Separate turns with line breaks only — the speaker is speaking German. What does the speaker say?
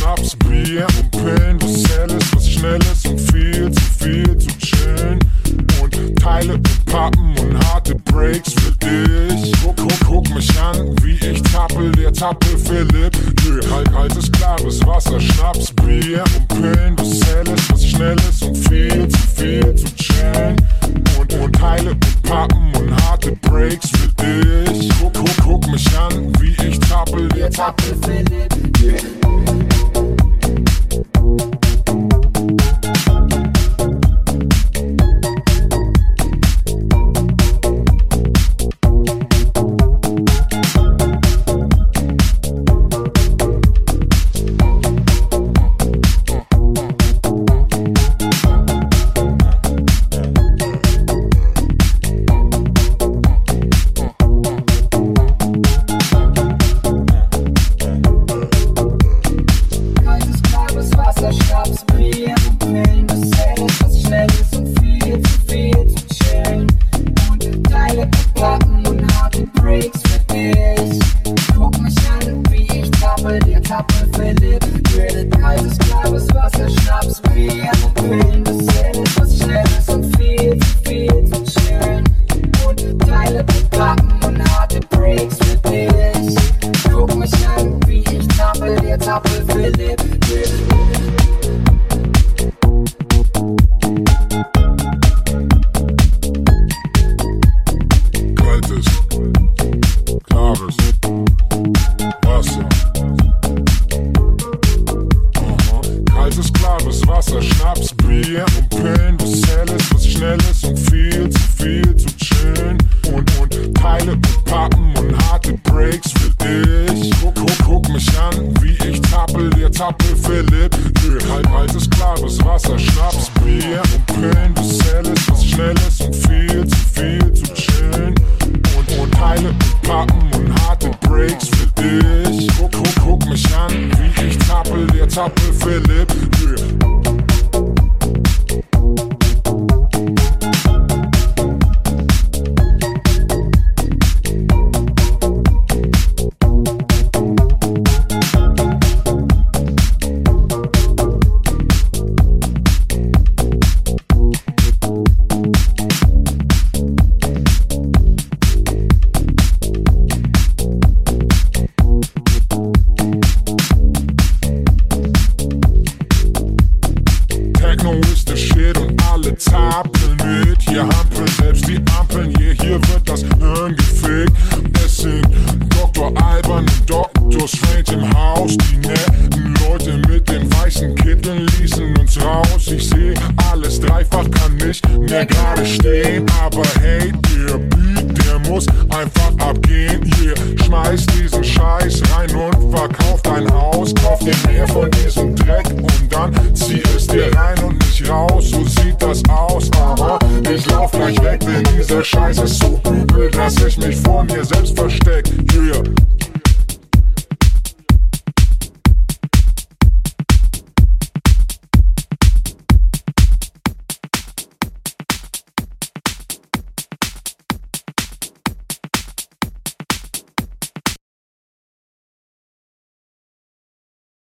Schnaps, Bier und Pillen, was Helles, was Schnelles und viel zu viel zu chillen. Und Teile und Pappen und harte Breaks für dich. Guck, guck, guck mich an, wie ich tappel, der Tappel Philipp. Nö, halt, kaltes, klares Wasser, Schnaps, Bier und Pillen, was Helles, was Schnelles und viel zu viel zu chillen. Und, und Teile und Pappen und harte Breaks für dich. Guck, guck, guck mich an, wie ich tappel, der Tappel Philipp. Yeah.
Schnaps, Bier und Pillen, was Helles, was Schnelles und viel zu viel zu chillen. Und, und Teile und
Pappen und harte Breaks für dich. Guck, guck, guck mich an, wie ich tappel, der Tappel Philipp. Nö, halt, kaltes, klares Wasser, Schnaps, Bier und Pillen, was Helles, was Schnelles und viel zu viel zu chillen. Und, und Teile und Pappen und harte Breaks für dich. Guck, guck, guck mich an, wie ich tappel, der Tappel Philipp. Zappeln mit. Hier hampeln selbst die Ampeln, yeah, hier wird das Hirn gefickt. Es sind Dr. Alban und Dr. Strange im Haus. Die netten Leute mit den weißen Kitteln ließen uns raus. Ich seh alles dreifach, kann nicht mehr gerade stehen. Aber hey, der Beat, der muss einfach abgehen. Yeah, schmeiß diesen Scheiß rein und verkauf dein Haus. Kauf dir mehr von diesem Dreck und dann zieh das aus, aber ich lauf gleich weg, denn dieser Scheiß ist so übel, dass ich mich vor mir selbst versteck. Yeah.